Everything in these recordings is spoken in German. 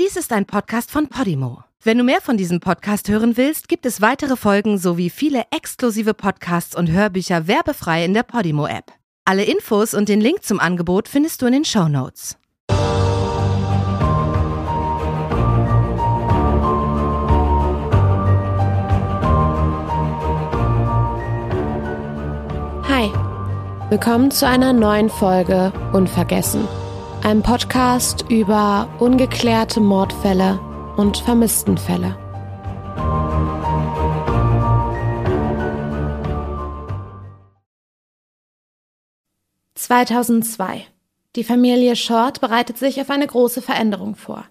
Dies ist ein Podcast von Podimo. Wenn du mehr von diesem Podcast hören willst, gibt es weitere Folgen sowie viele exklusive Podcasts und Hörbücher werbefrei in der Podimo-App. Alle Infos und den Link zum Angebot findest du in den Show Notes. Hi, willkommen zu einer neuen Folge Unvergessen, einem Podcast über ungeklärte Mordfälle und Vermisstenfälle. »2002. Die Familie Short bereitet sich auf eine große Veränderung vor.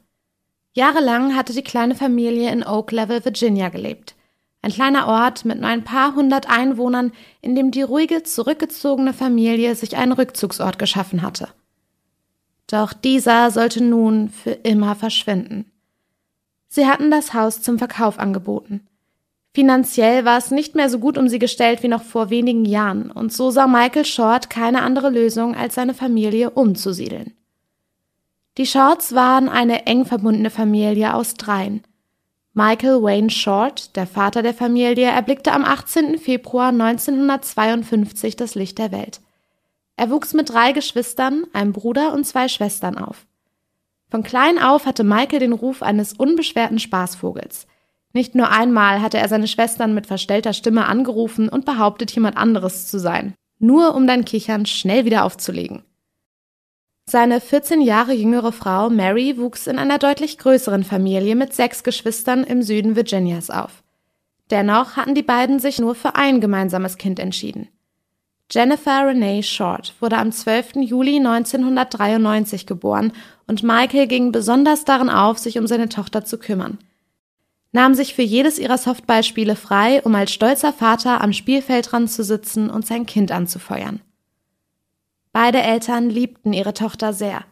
Jahrelang hatte die kleine Familie in Oak Level, Virginia gelebt. Ein kleiner Ort mit nur ein paar hundert Einwohnern, in dem die ruhige, zurückgezogene Familie sich einen Rückzugsort geschaffen hatte. Doch dieser sollte nun für immer verschwinden. Sie hatten das Haus zum Verkauf angeboten. Finanziell war es nicht mehr so gut um sie gestellt wie noch vor wenigen Jahren, und so sah Michael Short keine andere Lösung, als seine Familie umzusiedeln. Die Shorts waren eine eng verbundene Familie aus dreien. Michael Wayne Short, der Vater der Familie, erblickte am 18. Februar 1952 das Licht der Welt. Er wuchs mit drei Geschwistern, einem Bruder und zwei Schwestern auf. Von klein auf hatte Michael den Ruf eines unbeschwerten Spaßvogels. Nicht nur einmal hatte er seine Schwestern mit verstellter Stimme angerufen und behauptet, jemand anderes zu sein, nur um dann Kichern schnell wieder aufzulegen. Seine 14 Jahre jüngere Frau Mary wuchs in einer deutlich größeren Familie mit sechs Geschwistern im Süden Virginias auf. Dennoch hatten die beiden sich nur für ein gemeinsames Kind entschieden. Jennifer Renee Short wurde am 12. Juli 1993 geboren und Michael ging besonders darin auf, sich um seine Tochter zu kümmern. Nahm sich für jedes ihrer Softballspiele frei, um als stolzer Vater am Spielfeldrand zu sitzen und sein Kind anzufeuern. Beide Eltern liebten ihre Tochter sehr,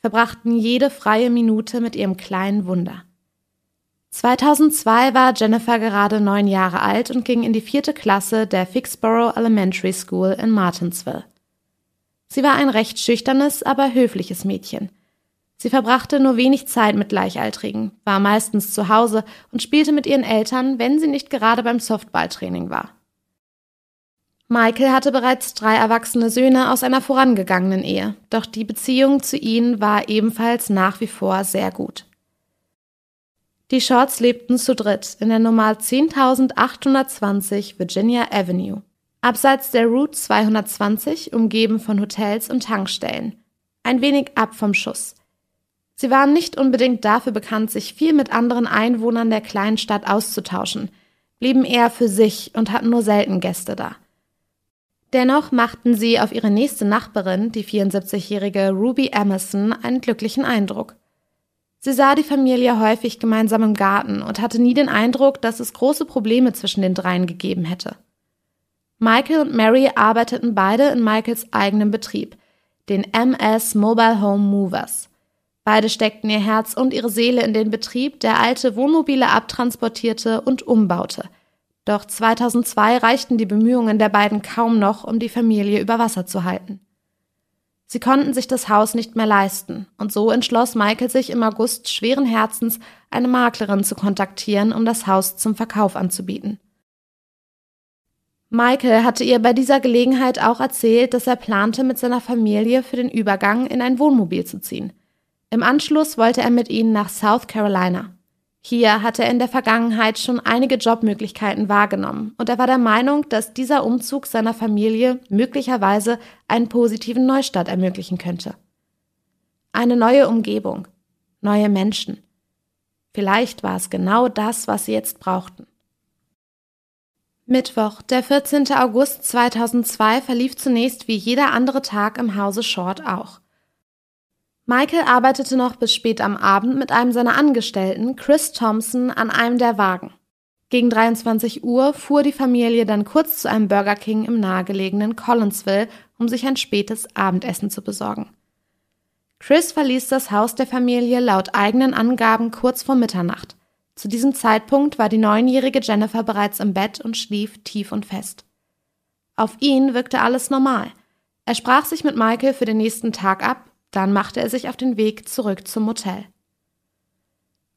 verbrachten jede freie Minute mit ihrem kleinen Wunder. 2002 war Jennifer gerade neun Jahre alt und ging in die vierte Klasse der Fixborough Elementary School in Martinsville. Sie war ein recht schüchternes, aber höfliches Mädchen. Sie verbrachte nur wenig Zeit mit Gleichaltrigen, war meistens zu Hause und spielte mit ihren Eltern, wenn sie nicht gerade beim Softballtraining war. Michael hatte bereits drei erwachsene Söhne aus einer vorangegangenen Ehe, doch die Beziehung zu ihnen war ebenfalls nach wie vor sehr gut. Die Shorts lebten zu dritt in der Nummer 10.820 Virginia Avenue, abseits der Route 220, umgeben von Hotels und Tankstellen, ein wenig ab vom Schuss. Sie waren nicht unbedingt dafür bekannt, sich viel mit anderen Einwohnern der kleinen Stadt auszutauschen, blieben eher für sich und hatten nur selten Gäste da. Dennoch machten sie auf ihre nächste Nachbarin, die 74-jährige Ruby Emerson, einen glücklichen Eindruck. Sie sah die Familie häufig gemeinsam im Garten und hatte nie den Eindruck, dass es große Probleme zwischen den dreien gegeben hätte. Michael und Mary arbeiteten beide in Michaels eigenem Betrieb, den MS Mobile Home Movers. Beide steckten ihr Herz und ihre Seele in den Betrieb, der alte Wohnmobile abtransportierte und umbaute. Doch 2002 reichten die Bemühungen der beiden kaum noch, um die Familie über Wasser zu halten. Sie konnten sich das Haus nicht mehr leisten, und so entschloss Michael sich im August schweren Herzens, eine Maklerin zu kontaktieren, um das Haus zum Verkauf anzubieten. Michael hatte ihr bei dieser Gelegenheit auch erzählt, dass er plante, mit seiner Familie für den Übergang in ein Wohnmobil zu ziehen. Im Anschluss wollte er mit ihnen nach South Carolina. Hier hatte er in der Vergangenheit schon einige Jobmöglichkeiten wahrgenommen und er war der Meinung, dass dieser Umzug seiner Familie möglicherweise einen positiven Neustart ermöglichen könnte. Eine neue Umgebung, neue Menschen. Vielleicht war es genau das, was sie jetzt brauchten. Mittwoch, der 14. August 2002 verlief zunächst wie jeder andere Tag im Hause Short auch. Michael arbeitete noch bis spät am Abend mit einem seiner Angestellten, Chris Thompson, an einem der Wagen. Gegen 23 Uhr fuhr die Familie dann kurz zu einem Burger King im nahegelegenen Collinsville, um sich ein spätes Abendessen zu besorgen. Chris verließ das Haus der Familie laut eigenen Angaben kurz vor Mitternacht. Zu diesem Zeitpunkt war die neunjährige Jennifer bereits im Bett und schlief tief und fest. Auf ihn wirkte alles normal. Er sprach sich mit Michael für den nächsten Tag ab, dann machte er sich auf den Weg zurück zum Motel.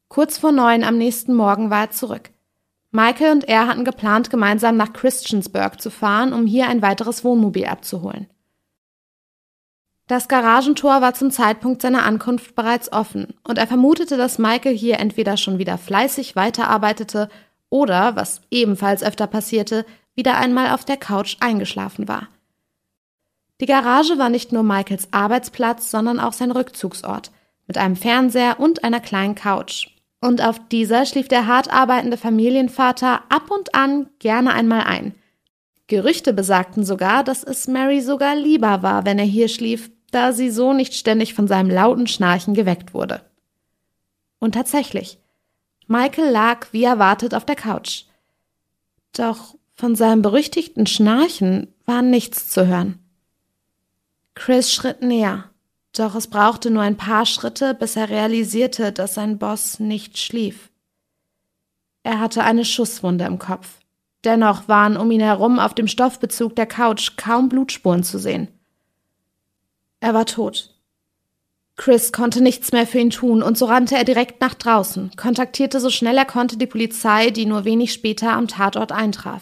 Kurz vor neun am nächsten Morgen war er zurück. Michael und er hatten geplant, gemeinsam nach Christiansburg zu fahren, um hier ein weiteres Wohnmobil abzuholen. Das Garagentor war zum Zeitpunkt seiner Ankunft bereits offen und er vermutete, dass Michael hier entweder schon wieder fleißig weiterarbeitete oder, was ebenfalls öfter passierte, wieder einmal auf der Couch eingeschlafen war. Die Garage war nicht nur Michaels Arbeitsplatz, sondern auch sein Rückzugsort mit einem Fernseher und einer kleinen Couch. Und auf dieser schlief der hart arbeitende Familienvater ab und an gerne einmal ein. Gerüchte besagten sogar, dass es Mary sogar lieber war, wenn er hier schlief, da sie so nicht ständig von seinem lauten Schnarchen geweckt wurde. Und tatsächlich, Michael lag wie erwartet auf der Couch. Doch von seinem berüchtigten Schnarchen war nichts zu hören. Chris schritt näher, doch es brauchte nur ein paar Schritte, bis er realisierte, dass sein Boss nicht schlief. Er hatte eine Schusswunde im Kopf. Dennoch waren um ihn herum auf dem Stoffbezug der Couch kaum Blutspuren zu sehen. Er war tot. Chris konnte nichts mehr für ihn tun und so rannte er direkt nach draußen, kontaktierte so schnell er konnte die Polizei, die nur wenig später am Tatort eintraf.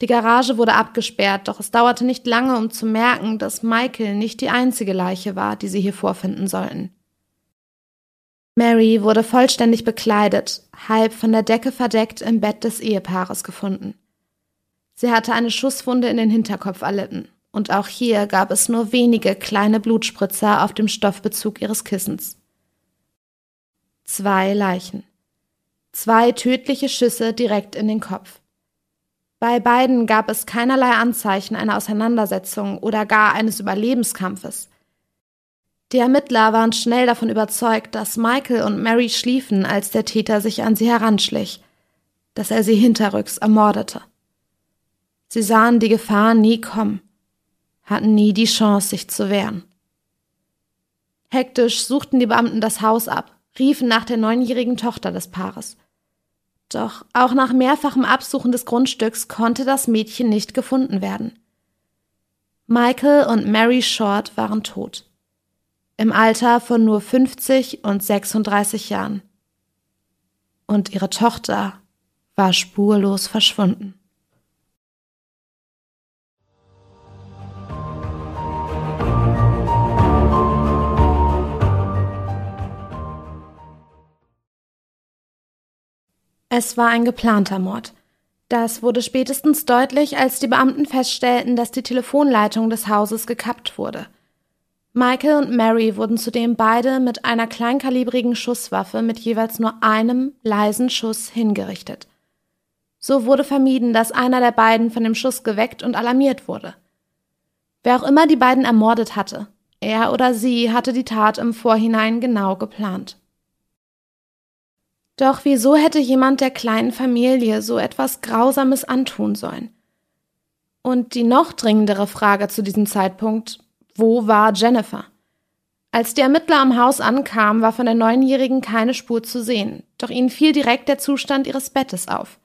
Die Garage wurde abgesperrt, doch es dauerte nicht lange, um zu merken, dass Michael nicht die einzige Leiche war, die sie hier vorfinden sollten. Mary wurde vollständig bekleidet, halb von der Decke verdeckt im Bett des Ehepaares gefunden. Sie hatte eine Schusswunde in den Hinterkopf erlitten und auch hier gab es nur wenige kleine Blutspritzer auf dem Stoffbezug ihres Kissens. Zwei Leichen. Zwei tödliche Schüsse direkt in den Kopf. Bei beiden gab es keinerlei Anzeichen einer Auseinandersetzung oder gar eines Überlebenskampfes. Die Ermittler waren schnell davon überzeugt, dass Michael und Mary schliefen, als der Täter sich an sie heranschlich, dass er sie hinterrücks ermordete. Sie sahen die Gefahr nie kommen hatten nie die Chance, sich zu wehren. Hektisch suchten die Beamten das Haus ab, riefen nach der neunjährigen Tochter des Paares. Doch auch nach mehrfachem Absuchen des Grundstücks konnte das Mädchen nicht gefunden werden. Michael und Mary Short waren tot. Im Alter von nur 50 und 36 Jahren. Und ihre Tochter war spurlos verschwunden. Es war ein geplanter Mord. Das wurde spätestens deutlich, als die Beamten feststellten, dass die Telefonleitung des Hauses gekappt wurde. Michael und Mary wurden zudem beide mit einer kleinkalibrigen Schusswaffe mit jeweils nur einem leisen Schuss hingerichtet. So wurde vermieden, dass einer der beiden von dem Schuss geweckt und alarmiert wurde. Wer auch immer die beiden ermordet hatte, er oder sie hatte die Tat im Vorhinein genau geplant. Doch wieso hätte jemand der kleinen Familie so etwas Grausames antun sollen? Und die noch dringendere Frage zu diesem Zeitpunkt, wo war Jennifer? Als die Ermittler am Haus ankamen, war von der Neunjährigen keine Spur zu sehen, doch ihnen fiel direkt der Zustand ihres Bettes auf.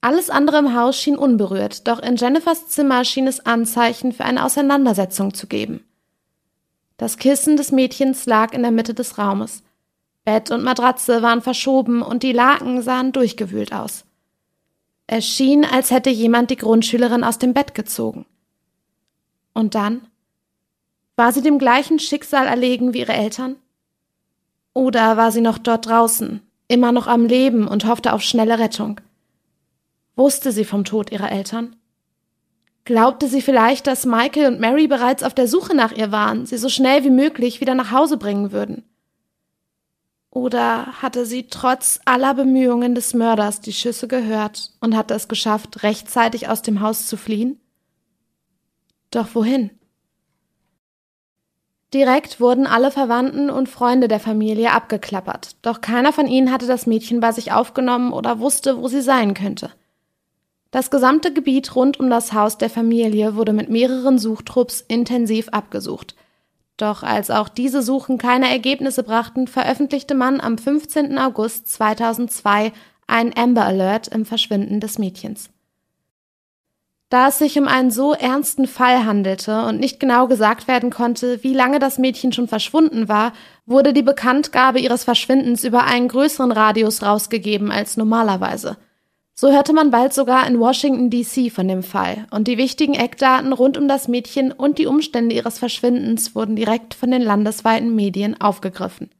Alles andere im Haus schien unberührt, doch in Jennifers Zimmer schien es Anzeichen für eine Auseinandersetzung zu geben. Das Kissen des Mädchens lag in der Mitte des Raumes. Bett und Matratze waren verschoben und die Laken sahen durchgewühlt aus. Es schien, als hätte jemand die Grundschülerin aus dem Bett gezogen. Und dann? War sie dem gleichen Schicksal erlegen wie ihre Eltern? Oder war sie noch dort draußen, immer noch am Leben und hoffte auf schnelle Rettung? Wusste sie vom Tod ihrer Eltern? Glaubte sie vielleicht, dass Michael und Mary bereits auf der Suche nach ihr waren, sie so schnell wie möglich wieder nach Hause bringen würden? Oder hatte sie trotz aller Bemühungen des Mörders die Schüsse gehört und hatte es geschafft, rechtzeitig aus dem Haus zu fliehen? Doch wohin? Direkt wurden alle Verwandten und Freunde der Familie abgeklappert, doch keiner von ihnen hatte das Mädchen bei sich aufgenommen oder wusste, wo sie sein könnte. Das gesamte Gebiet rund um das Haus der Familie wurde mit mehreren Suchtrupps intensiv abgesucht, doch als auch diese Suchen keine Ergebnisse brachten, veröffentlichte man am 15. August 2002 ein Amber Alert im Verschwinden des Mädchens. Da es sich um einen so ernsten Fall handelte und nicht genau gesagt werden konnte, wie lange das Mädchen schon verschwunden war, wurde die Bekanntgabe ihres Verschwindens über einen größeren Radius rausgegeben als normalerweise. So hörte man bald sogar in Washington DC von dem Fall, und die wichtigen Eckdaten rund um das Mädchen und die Umstände ihres Verschwindens wurden direkt von den landesweiten Medien aufgegriffen.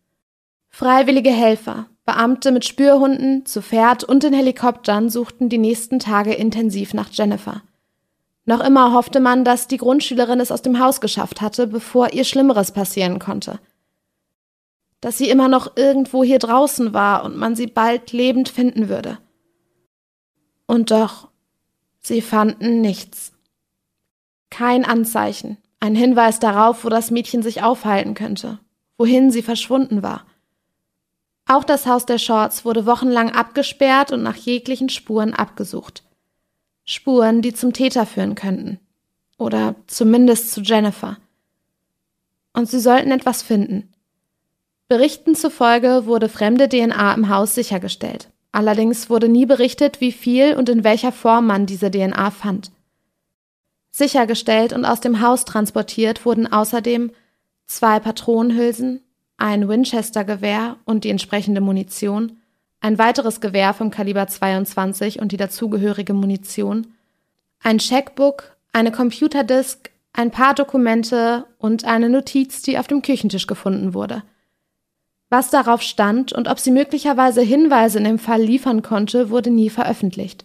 Freiwillige Helfer, Beamte mit Spürhunden, zu Pferd und in Helikoptern suchten die nächsten Tage intensiv nach Jennifer. Noch immer hoffte man, dass die Grundschülerin es aus dem Haus geschafft hatte, bevor ihr Schlimmeres passieren konnte. Dass sie immer noch irgendwo hier draußen war und man sie bald lebend finden würde. Und doch, sie fanden nichts. Kein Anzeichen, ein Hinweis darauf, wo das Mädchen sich aufhalten könnte, wohin sie verschwunden war. Auch das Haus der Shorts wurde wochenlang abgesperrt und nach jeglichen Spuren abgesucht. Spuren, die zum Täter führen könnten. Oder zumindest zu Jennifer. Und sie sollten etwas finden. Berichten zufolge wurde fremde DNA im Haus sichergestellt. Allerdings wurde nie berichtet, wie viel und in welcher Form man diese DNA fand. Sichergestellt und aus dem Haus transportiert wurden außerdem zwei Patronenhülsen, ein Winchester-Gewehr und die entsprechende Munition, ein weiteres Gewehr vom Kaliber 22 und die dazugehörige Munition, ein Checkbook, eine Computerdisk, ein paar Dokumente und eine Notiz, die auf dem Küchentisch gefunden wurde. Was darauf stand und ob sie möglicherweise Hinweise in dem Fall liefern konnte, wurde nie veröffentlicht.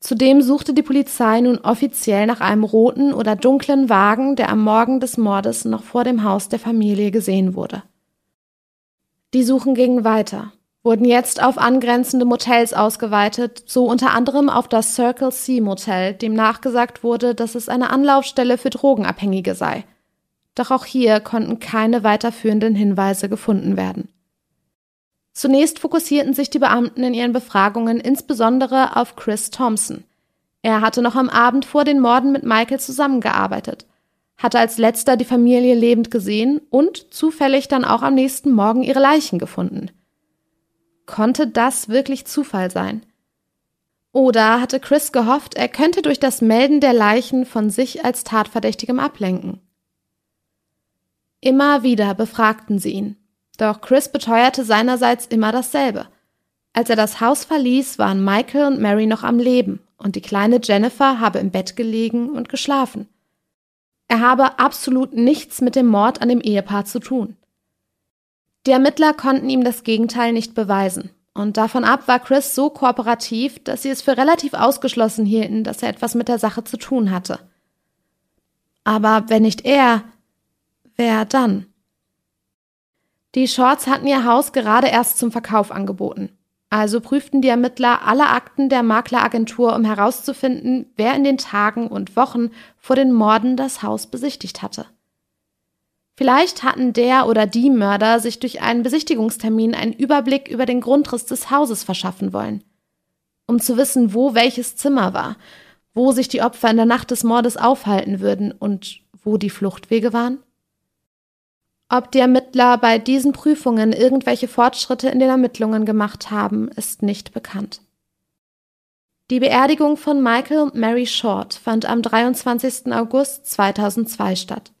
Zudem suchte die Polizei nun offiziell nach einem roten oder dunklen Wagen, der am Morgen des Mordes noch vor dem Haus der Familie gesehen wurde. Die Suchen gingen weiter wurden jetzt auf angrenzende Motels ausgeweitet, so unter anderem auf das Circle C Motel, dem nachgesagt wurde, dass es eine Anlaufstelle für Drogenabhängige sei. Doch auch hier konnten keine weiterführenden Hinweise gefunden werden. Zunächst fokussierten sich die Beamten in ihren Befragungen insbesondere auf Chris Thompson. Er hatte noch am Abend vor den Morden mit Michael zusammengearbeitet, hatte als letzter die Familie lebend gesehen und zufällig dann auch am nächsten Morgen ihre Leichen gefunden. Konnte das wirklich Zufall sein? Oder hatte Chris gehofft, er könnte durch das Melden der Leichen von sich als Tatverdächtigem ablenken? Immer wieder befragten sie ihn, doch Chris beteuerte seinerseits immer dasselbe. Als er das Haus verließ, waren Michael und Mary noch am Leben und die kleine Jennifer habe im Bett gelegen und geschlafen. Er habe absolut nichts mit dem Mord an dem Ehepaar zu tun. Die Ermittler konnten ihm das Gegenteil nicht beweisen. Und davon ab war Chris so kooperativ, dass sie es für relativ ausgeschlossen hielten, dass er etwas mit der Sache zu tun hatte. Aber wenn nicht er, wer dann? Die Shorts hatten ihr Haus gerade erst zum Verkauf angeboten. Also prüften die Ermittler alle Akten der Makleragentur, um herauszufinden, wer in den Tagen und Wochen vor den Morden das Haus besichtigt hatte. Vielleicht hatten der oder die Mörder sich durch einen Besichtigungstermin einen Überblick über den Grundriss des Hauses verschaffen wollen. Um zu wissen, wo welches Zimmer war, wo sich die Opfer in der Nacht des Mordes aufhalten würden und wo die Fluchtwege waren? Ob die Ermittler bei diesen Prüfungen irgendwelche Fortschritte in den Ermittlungen gemacht haben, ist nicht bekannt. Die Beerdigung von Michael und Mary Short fand am 23. August 2002 statt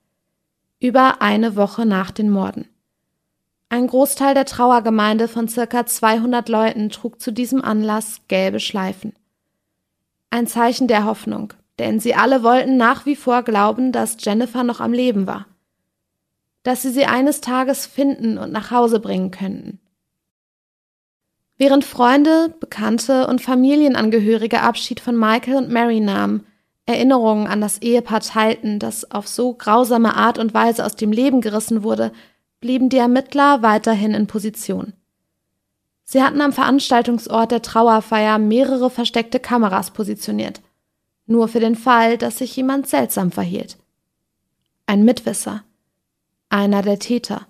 über eine Woche nach den Morden. Ein Großteil der Trauergemeinde von circa 200 Leuten trug zu diesem Anlass gelbe Schleifen. Ein Zeichen der Hoffnung, denn sie alle wollten nach wie vor glauben, dass Jennifer noch am Leben war. Dass sie sie eines Tages finden und nach Hause bringen könnten. Während Freunde, Bekannte und Familienangehörige Abschied von Michael und Mary nahmen, Erinnerungen an das Ehepaar teilten, das auf so grausame Art und Weise aus dem Leben gerissen wurde, blieben die Ermittler weiterhin in Position. Sie hatten am Veranstaltungsort der Trauerfeier mehrere versteckte Kameras positioniert, nur für den Fall, dass sich jemand seltsam verhielt. Ein Mitwisser, einer der Täter.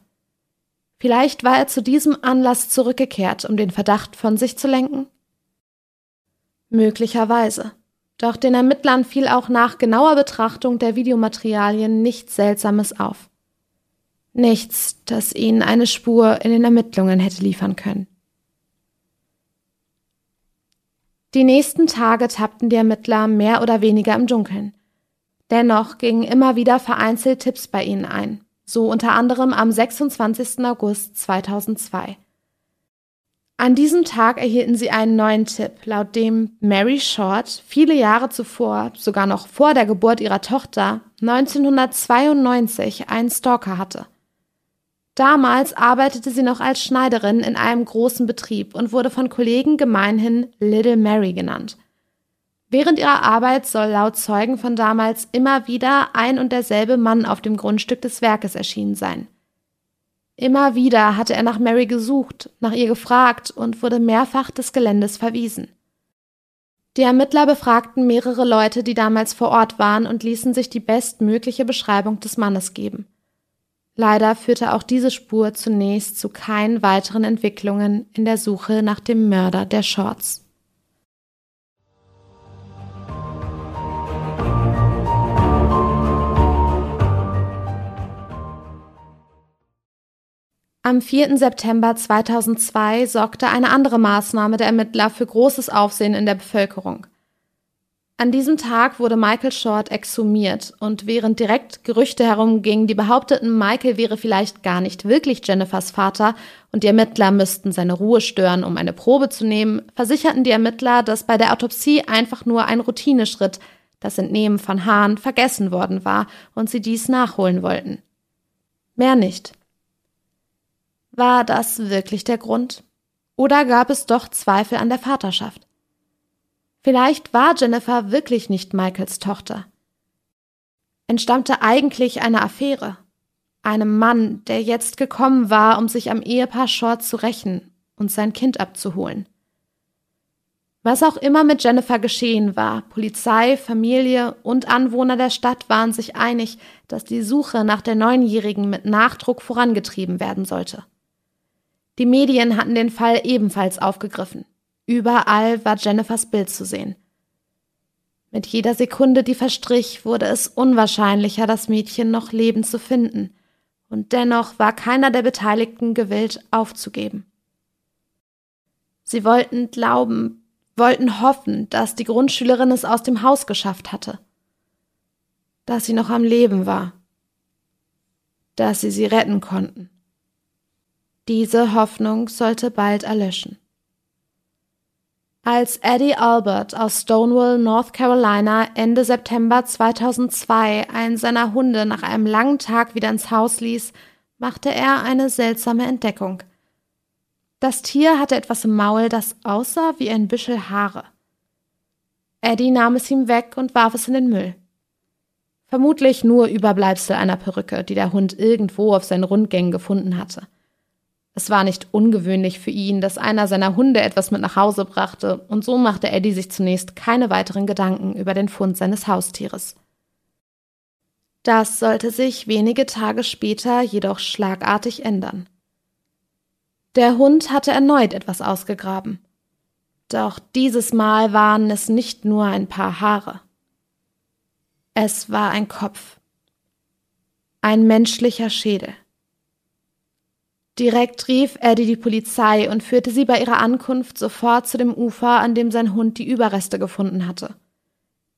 Vielleicht war er zu diesem Anlass zurückgekehrt, um den Verdacht von sich zu lenken? Möglicherweise. Doch den Ermittlern fiel auch nach genauer Betrachtung der Videomaterialien nichts Seltsames auf. Nichts, das ihnen eine Spur in den Ermittlungen hätte liefern können. Die nächsten Tage tappten die Ermittler mehr oder weniger im Dunkeln. Dennoch gingen immer wieder vereinzelt Tipps bei ihnen ein, so unter anderem am 26. August 2002. An diesem Tag erhielten sie einen neuen Tipp, laut dem Mary Short viele Jahre zuvor, sogar noch vor der Geburt ihrer Tochter, 1992 einen Stalker hatte. Damals arbeitete sie noch als Schneiderin in einem großen Betrieb und wurde von Kollegen gemeinhin Little Mary genannt. Während ihrer Arbeit soll laut Zeugen von damals immer wieder ein und derselbe Mann auf dem Grundstück des Werkes erschienen sein. Immer wieder hatte er nach Mary gesucht, nach ihr gefragt und wurde mehrfach des Geländes verwiesen. Die Ermittler befragten mehrere Leute, die damals vor Ort waren und ließen sich die bestmögliche Beschreibung des Mannes geben. Leider führte auch diese Spur zunächst zu keinen weiteren Entwicklungen in der Suche nach dem Mörder der Shorts. Am 4. September 2002 sorgte eine andere Maßnahme der Ermittler für großes Aufsehen in der Bevölkerung. An diesem Tag wurde Michael Short exhumiert und während direkt Gerüchte herumgingen, die behaupteten, Michael wäre vielleicht gar nicht wirklich Jennifers Vater und die Ermittler müssten seine Ruhe stören, um eine Probe zu nehmen, versicherten die Ermittler, dass bei der Autopsie einfach nur ein Routineschritt, das Entnehmen von Haaren, vergessen worden war und sie dies nachholen wollten. Mehr nicht. War das wirklich der Grund? Oder gab es doch Zweifel an der Vaterschaft? Vielleicht war Jennifer wirklich nicht Michaels Tochter. Entstammte eigentlich eine Affäre, einem Mann, der jetzt gekommen war, um sich am Ehepaar Short zu rächen und sein Kind abzuholen. Was auch immer mit Jennifer geschehen war, Polizei, Familie und Anwohner der Stadt waren sich einig, dass die Suche nach der Neunjährigen mit Nachdruck vorangetrieben werden sollte. Die Medien hatten den Fall ebenfalls aufgegriffen. Überall war Jennifers Bild zu sehen. Mit jeder Sekunde, die verstrich, wurde es unwahrscheinlicher, das Mädchen noch lebend zu finden, und dennoch war keiner der Beteiligten gewillt, aufzugeben. Sie wollten glauben, wollten hoffen, dass die Grundschülerin es aus dem Haus geschafft hatte, dass sie noch am Leben war, dass sie sie retten konnten. Diese Hoffnung sollte bald erlöschen. Als Eddie Albert aus Stonewall, North Carolina Ende September 2002 einen seiner Hunde nach einem langen Tag wieder ins Haus ließ, machte er eine seltsame Entdeckung. Das Tier hatte etwas im Maul, das aussah wie ein Büschel Haare. Eddie nahm es ihm weg und warf es in den Müll. Vermutlich nur Überbleibsel einer Perücke, die der Hund irgendwo auf seinen Rundgängen gefunden hatte. Es war nicht ungewöhnlich für ihn, dass einer seiner Hunde etwas mit nach Hause brachte, und so machte Eddie sich zunächst keine weiteren Gedanken über den Fund seines Haustieres. Das sollte sich wenige Tage später jedoch schlagartig ändern. Der Hund hatte erneut etwas ausgegraben. Doch dieses Mal waren es nicht nur ein paar Haare. Es war ein Kopf. Ein menschlicher Schädel. Direkt rief Eddie die Polizei und führte sie bei ihrer Ankunft sofort zu dem Ufer, an dem sein Hund die Überreste gefunden hatte.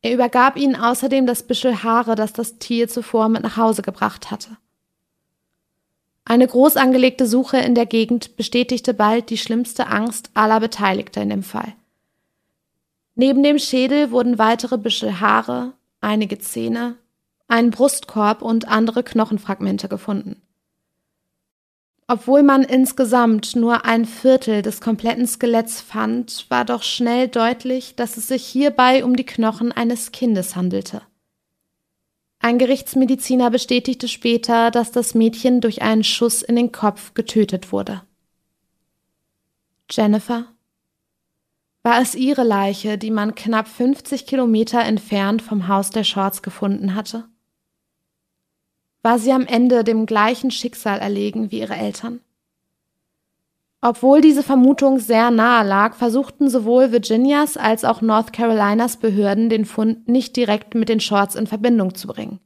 Er übergab ihnen außerdem das Büschel Haare, das das Tier zuvor mit nach Hause gebracht hatte. Eine groß angelegte Suche in der Gegend bestätigte bald die schlimmste Angst aller Beteiligter in dem Fall. Neben dem Schädel wurden weitere Büschel Haare, einige Zähne, ein Brustkorb und andere Knochenfragmente gefunden. Obwohl man insgesamt nur ein Viertel des kompletten Skeletts fand, war doch schnell deutlich, dass es sich hierbei um die Knochen eines Kindes handelte. Ein Gerichtsmediziner bestätigte später, dass das Mädchen durch einen Schuss in den Kopf getötet wurde. Jennifer? War es ihre Leiche, die man knapp 50 Kilometer entfernt vom Haus der Shorts gefunden hatte? War sie am Ende dem gleichen Schicksal erlegen wie ihre Eltern. Obwohl diese Vermutung sehr nahe lag, versuchten sowohl Virginias als auch North Carolinas Behörden den Fund nicht direkt mit den Shorts in Verbindung zu bringen.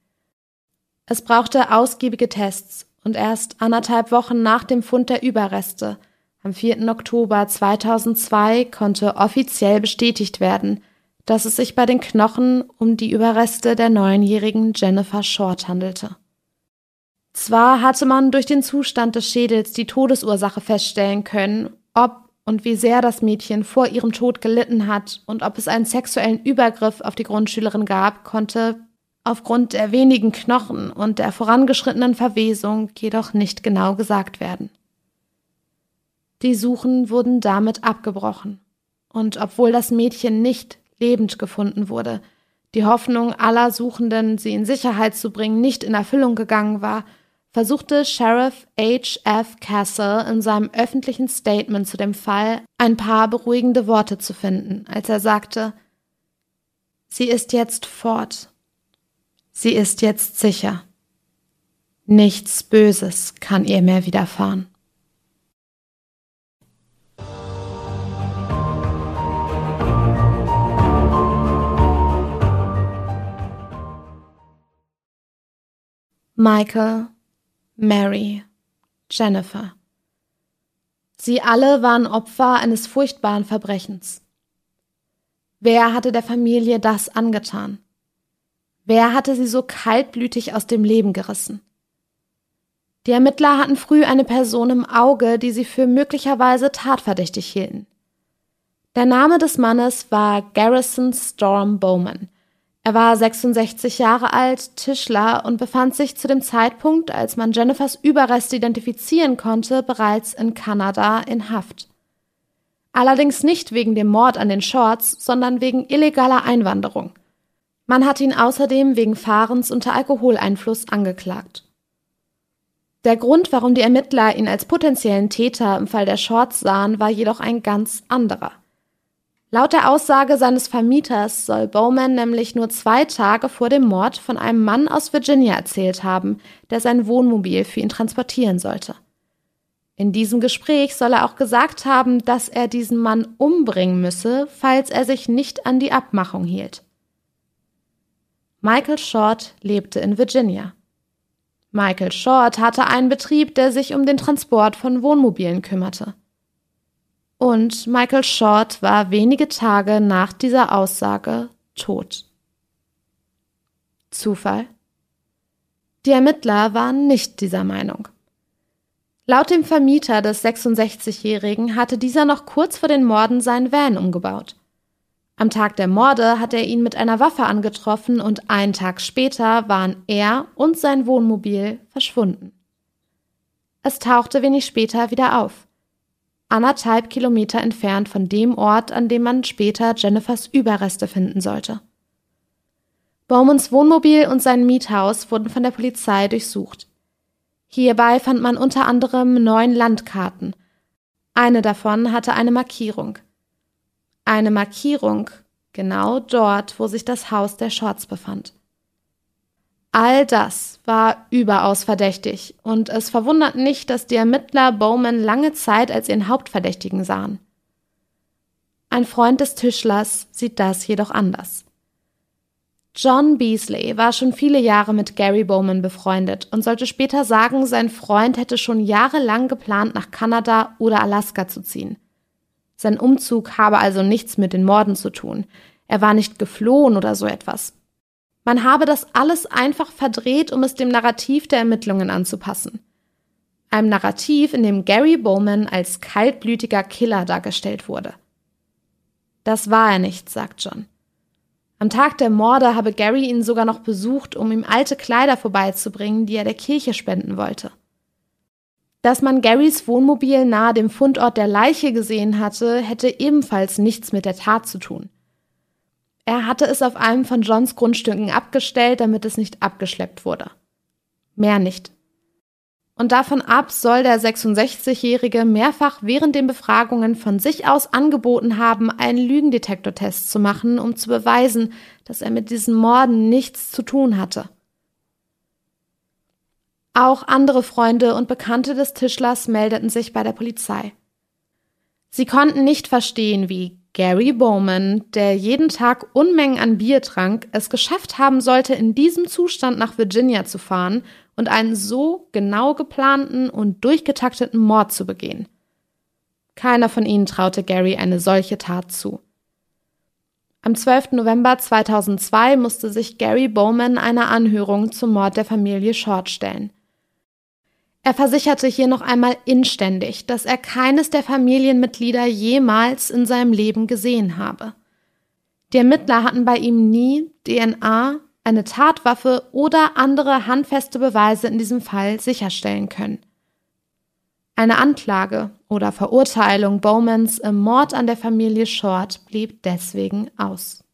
Es brauchte ausgiebige Tests und erst anderthalb Wochen nach dem Fund der Überreste, Am 4. Oktober 2002 konnte offiziell bestätigt werden, dass es sich bei den Knochen um die Überreste der neunjährigen Jennifer Short handelte. Zwar hatte man durch den Zustand des Schädels die Todesursache feststellen können, ob und wie sehr das Mädchen vor ihrem Tod gelitten hat und ob es einen sexuellen Übergriff auf die Grundschülerin gab, konnte aufgrund der wenigen Knochen und der vorangeschrittenen Verwesung jedoch nicht genau gesagt werden. Die Suchen wurden damit abgebrochen. Und obwohl das Mädchen nicht lebend gefunden wurde, die Hoffnung aller Suchenden, sie in Sicherheit zu bringen, nicht in Erfüllung gegangen war, versuchte Sheriff H. F. Castle in seinem öffentlichen Statement zu dem Fall ein paar beruhigende Worte zu finden, als er sagte, Sie ist jetzt fort. Sie ist jetzt sicher. Nichts Böses kann ihr mehr widerfahren. Michael, Mary, Jennifer. Sie alle waren Opfer eines furchtbaren Verbrechens. Wer hatte der Familie das angetan? Wer hatte sie so kaltblütig aus dem Leben gerissen? Die Ermittler hatten früh eine Person im Auge, die sie für möglicherweise tatverdächtig hielten. Der Name des Mannes war Garrison Storm Bowman, er war 66 Jahre alt, Tischler und befand sich zu dem Zeitpunkt, als man Jennifers Überreste identifizieren konnte, bereits in Kanada in Haft. Allerdings nicht wegen dem Mord an den Shorts, sondern wegen illegaler Einwanderung. Man hat ihn außerdem wegen Fahrens unter Alkoholeinfluss angeklagt. Der Grund, warum die Ermittler ihn als potenziellen Täter im Fall der Shorts sahen, war jedoch ein ganz anderer. Laut der Aussage seines Vermieters soll Bowman nämlich nur zwei Tage vor dem Mord von einem Mann aus Virginia erzählt haben, der sein Wohnmobil für ihn transportieren sollte. In diesem Gespräch soll er auch gesagt haben, dass er diesen Mann umbringen müsse, falls er sich nicht an die Abmachung hielt. Michael Short lebte in Virginia. Michael Short hatte einen Betrieb, der sich um den Transport von Wohnmobilen kümmerte. Und Michael Short war wenige Tage nach dieser Aussage tot. Zufall? Die Ermittler waren nicht dieser Meinung. Laut dem Vermieter des 66-Jährigen hatte dieser noch kurz vor den Morden seinen Van umgebaut. Am Tag der Morde hatte er ihn mit einer Waffe angetroffen und einen Tag später waren er und sein Wohnmobil verschwunden. Es tauchte wenig später wieder auf anderthalb Kilometer entfernt von dem Ort, an dem man später Jennifers Überreste finden sollte. Bowmans Wohnmobil und sein Miethaus wurden von der Polizei durchsucht. Hierbei fand man unter anderem neun Landkarten. Eine davon hatte eine Markierung. Eine Markierung genau dort, wo sich das Haus der Shorts befand. All das war überaus verdächtig und es verwundert nicht, dass die Ermittler Bowman lange Zeit als ihren Hauptverdächtigen sahen. Ein Freund des Tischlers sieht das jedoch anders. John Beasley war schon viele Jahre mit Gary Bowman befreundet und sollte später sagen, sein Freund hätte schon jahrelang geplant, nach Kanada oder Alaska zu ziehen. Sein Umzug habe also nichts mit den Morden zu tun. Er war nicht geflohen oder so etwas. Man habe das alles einfach verdreht, um es dem Narrativ der Ermittlungen anzupassen. Einem Narrativ, in dem Gary Bowman als kaltblütiger Killer dargestellt wurde. Das war er nicht, sagt John. Am Tag der Morde habe Gary ihn sogar noch besucht, um ihm alte Kleider vorbeizubringen, die er der Kirche spenden wollte. Dass man Garys Wohnmobil nahe dem Fundort der Leiche gesehen hatte, hätte ebenfalls nichts mit der Tat zu tun. Er hatte es auf einem von Johns Grundstücken abgestellt, damit es nicht abgeschleppt wurde. Mehr nicht. Und davon ab soll der 66-Jährige mehrfach während den Befragungen von sich aus angeboten haben, einen Lügendetektortest zu machen, um zu beweisen, dass er mit diesen Morden nichts zu tun hatte. Auch andere Freunde und Bekannte des Tischlers meldeten sich bei der Polizei. Sie konnten nicht verstehen, wie Gary Bowman, der jeden Tag Unmengen an Bier trank, es geschafft haben sollte, in diesem Zustand nach Virginia zu fahren und einen so genau geplanten und durchgetakteten Mord zu begehen. Keiner von ihnen traute Gary eine solche Tat zu. Am 12. November 2002 musste sich Gary Bowman einer Anhörung zum Mord der Familie Short stellen. Er versicherte hier noch einmal inständig, dass er keines der Familienmitglieder jemals in seinem Leben gesehen habe. Die Ermittler hatten bei ihm nie DNA, eine Tatwaffe oder andere handfeste Beweise in diesem Fall sicherstellen können. Eine Anklage oder Verurteilung Bowmans im Mord an der Familie Short blieb deswegen aus.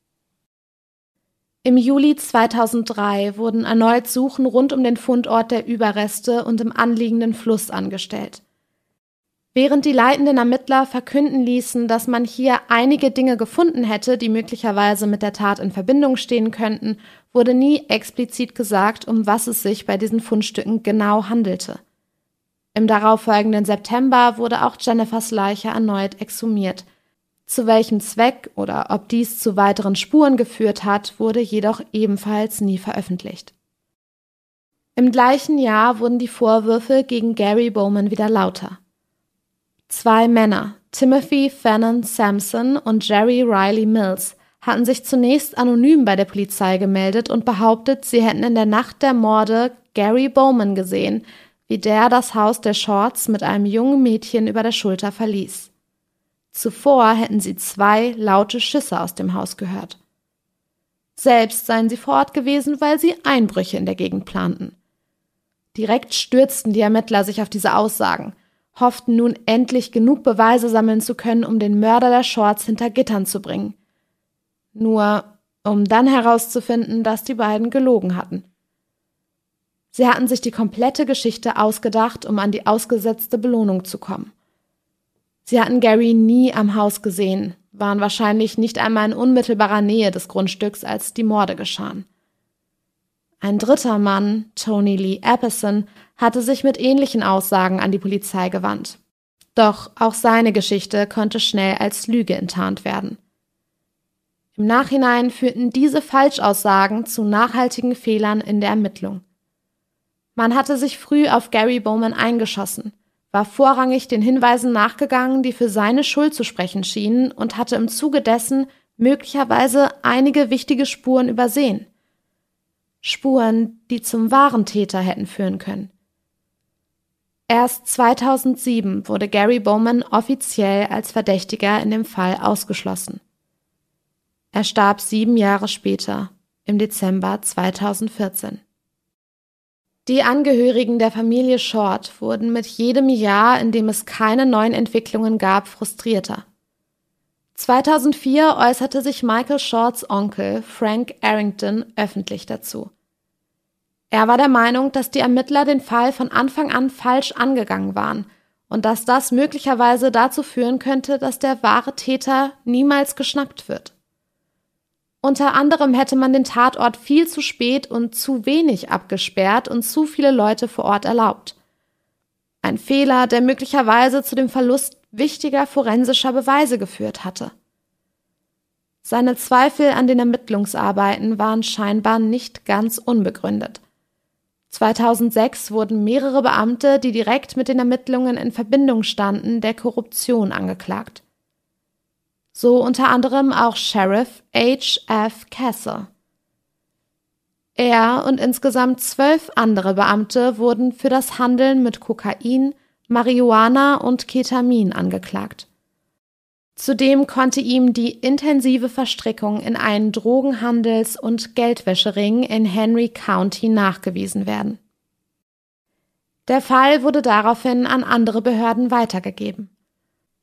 Im Juli 2003 wurden erneut Suchen rund um den Fundort der Überreste und im anliegenden Fluss angestellt. Während die leitenden Ermittler verkünden ließen, dass man hier einige Dinge gefunden hätte, die möglicherweise mit der Tat in Verbindung stehen könnten, wurde nie explizit gesagt, um was es sich bei diesen Fundstücken genau handelte. Im darauffolgenden September wurde auch Jennifers Leiche erneut exhumiert. Zu welchem Zweck oder ob dies zu weiteren Spuren geführt hat, wurde jedoch ebenfalls nie veröffentlicht. Im gleichen Jahr wurden die Vorwürfe gegen Gary Bowman wieder lauter. Zwei Männer, Timothy Fannon Sampson und Jerry Riley Mills, hatten sich zunächst anonym bei der Polizei gemeldet und behauptet, sie hätten in der Nacht der Morde Gary Bowman gesehen, wie der das Haus der Shorts mit einem jungen Mädchen über der Schulter verließ. Zuvor hätten sie zwei laute Schüsse aus dem Haus gehört. Selbst seien sie vor Ort gewesen, weil sie Einbrüche in der Gegend planten. Direkt stürzten die Ermittler sich auf diese Aussagen, hofften nun endlich genug Beweise sammeln zu können, um den Mörder der Shorts hinter Gittern zu bringen. Nur um dann herauszufinden, dass die beiden gelogen hatten. Sie hatten sich die komplette Geschichte ausgedacht, um an die ausgesetzte Belohnung zu kommen. Sie hatten Gary nie am Haus gesehen, waren wahrscheinlich nicht einmal in unmittelbarer Nähe des Grundstücks, als die Morde geschahen. Ein dritter Mann, Tony Lee Epperson, hatte sich mit ähnlichen Aussagen an die Polizei gewandt. Doch auch seine Geschichte konnte schnell als Lüge enttarnt werden. Im Nachhinein führten diese Falschaussagen zu nachhaltigen Fehlern in der Ermittlung. Man hatte sich früh auf Gary Bowman eingeschossen, war vorrangig den Hinweisen nachgegangen, die für seine Schuld zu sprechen schienen, und hatte im Zuge dessen möglicherweise einige wichtige Spuren übersehen. Spuren, die zum wahren Täter hätten führen können. Erst 2007 wurde Gary Bowman offiziell als Verdächtiger in dem Fall ausgeschlossen. Er starb sieben Jahre später, im Dezember 2014. Die Angehörigen der Familie Short wurden mit jedem Jahr, in dem es keine neuen Entwicklungen gab, frustrierter. 2004 äußerte sich Michael Shorts Onkel Frank Arrington öffentlich dazu. Er war der Meinung, dass die Ermittler den Fall von Anfang an falsch angegangen waren und dass das möglicherweise dazu führen könnte, dass der wahre Täter niemals geschnappt wird. Unter anderem hätte man den Tatort viel zu spät und zu wenig abgesperrt und zu viele Leute vor Ort erlaubt. Ein Fehler, der möglicherweise zu dem Verlust wichtiger forensischer Beweise geführt hatte. Seine Zweifel an den Ermittlungsarbeiten waren scheinbar nicht ganz unbegründet. 2006 wurden mehrere Beamte, die direkt mit den Ermittlungen in Verbindung standen, der Korruption angeklagt so unter anderem auch Sheriff H. F. Castle. Er und insgesamt zwölf andere Beamte wurden für das Handeln mit Kokain, Marihuana und Ketamin angeklagt. Zudem konnte ihm die intensive Verstrickung in einen Drogenhandels- und Geldwäschering in Henry County nachgewiesen werden. Der Fall wurde daraufhin an andere Behörden weitergegeben.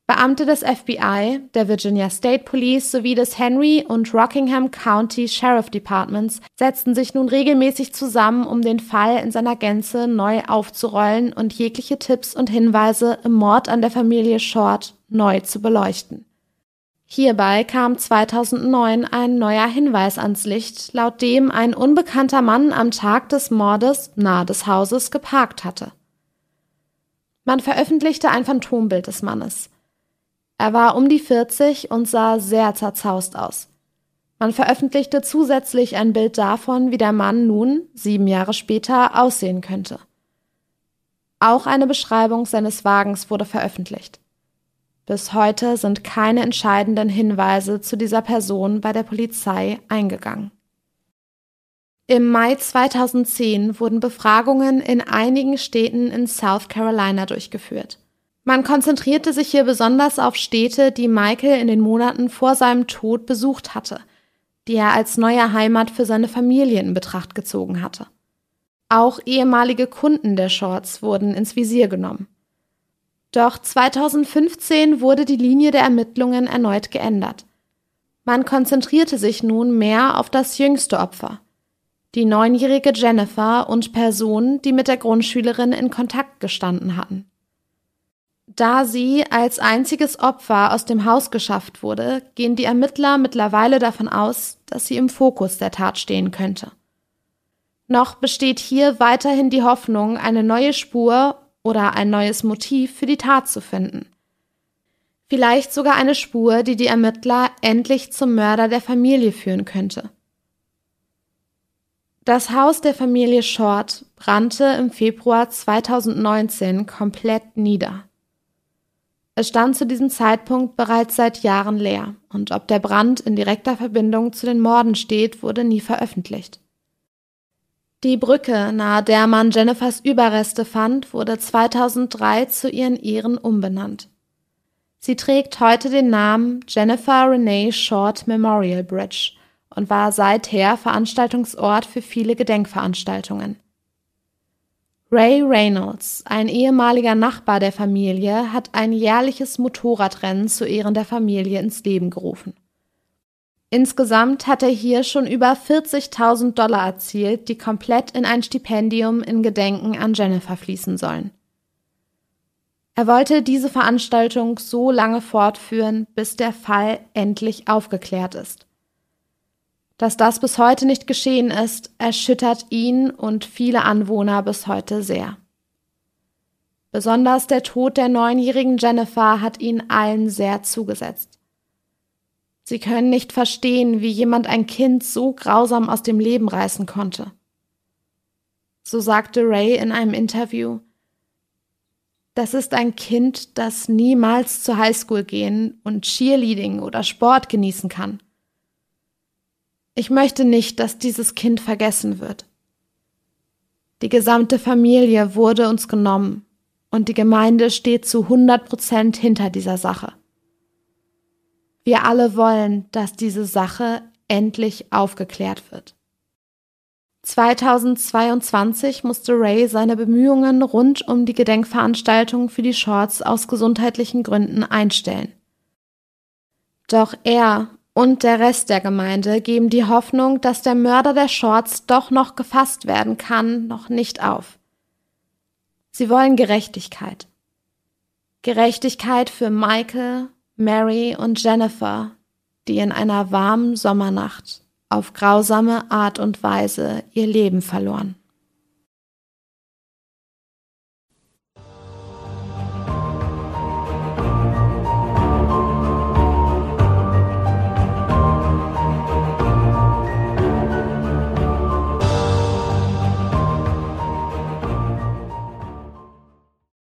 Beamte des FBI, der Virginia State Police sowie des Henry und Rockingham County Sheriff Departments setzten sich nun regelmäßig zusammen, um den Fall in seiner Gänze neu aufzurollen und jegliche Tipps und Hinweise im Mord an der Familie Short neu zu beleuchten. Hierbei kam 2009 ein neuer Hinweis ans Licht, laut dem ein unbekannter Mann am Tag des Mordes nahe des Hauses geparkt hatte. Man veröffentlichte ein Phantombild des Mannes. Er war um die 40 und sah sehr zerzaust aus. Man veröffentlichte zusätzlich ein Bild davon, wie der Mann nun, sieben Jahre später, aussehen könnte. Auch eine Beschreibung seines Wagens wurde veröffentlicht. Bis heute sind keine entscheidenden Hinweise zu dieser Person bei der Polizei eingegangen. Im Mai 2010 wurden Befragungen in einigen Städten in South Carolina durchgeführt. Man konzentrierte sich hier besonders auf Städte, die Michael in den Monaten vor seinem Tod besucht hatte, die er als neue Heimat für seine Familie in Betracht gezogen hatte. Auch ehemalige Kunden der Shorts wurden ins Visier genommen. Doch 2015 wurde die Linie der Ermittlungen erneut geändert. Man konzentrierte sich nun mehr auf das jüngste Opfer, die neunjährige Jennifer und Personen, die mit der Grundschülerin in Kontakt gestanden hatten. Da sie als einziges Opfer aus dem Haus geschafft wurde, gehen die Ermittler mittlerweile davon aus, dass sie im Fokus der Tat stehen könnte. Noch besteht hier weiterhin die Hoffnung, eine neue Spur oder ein neues Motiv für die Tat zu finden. Vielleicht sogar eine Spur, die die Ermittler endlich zum Mörder der Familie führen könnte. Das Haus der Familie Short brannte im Februar 2019 komplett nieder. Es stand zu diesem Zeitpunkt bereits seit Jahren leer, und ob der Brand in direkter Verbindung zu den Morden steht, wurde nie veröffentlicht. Die Brücke, nahe der man Jennifers Überreste fand, wurde 2003 zu ihren Ehren umbenannt. Sie trägt heute den Namen Jennifer Renee Short Memorial Bridge und war seither Veranstaltungsort für viele Gedenkveranstaltungen. Ray Reynolds, ein ehemaliger Nachbar der Familie, hat ein jährliches Motorradrennen zu Ehren der Familie ins Leben gerufen. Insgesamt hat er hier schon über 40.000 Dollar erzielt, die komplett in ein Stipendium in Gedenken an Jennifer fließen sollen. Er wollte diese Veranstaltung so lange fortführen, bis der Fall endlich aufgeklärt ist. Dass das bis heute nicht geschehen ist, erschüttert ihn und viele Anwohner bis heute sehr. Besonders der Tod der neunjährigen Jennifer hat ihnen allen sehr zugesetzt. Sie können nicht verstehen, wie jemand ein Kind so grausam aus dem Leben reißen konnte. So sagte Ray in einem Interview, das ist ein Kind, das niemals zur Highschool gehen und Cheerleading oder Sport genießen kann. Ich möchte nicht, dass dieses Kind vergessen wird. Die gesamte Familie wurde uns genommen und die Gemeinde steht zu 100 Prozent hinter dieser Sache. Wir alle wollen, dass diese Sache endlich aufgeklärt wird. 2022 musste Ray seine Bemühungen rund um die Gedenkveranstaltung für die Shorts aus gesundheitlichen Gründen einstellen. Doch er und der Rest der Gemeinde geben die Hoffnung, dass der Mörder der Shorts doch noch gefasst werden kann, noch nicht auf. Sie wollen Gerechtigkeit. Gerechtigkeit für Michael, Mary und Jennifer, die in einer warmen Sommernacht auf grausame Art und Weise ihr Leben verloren.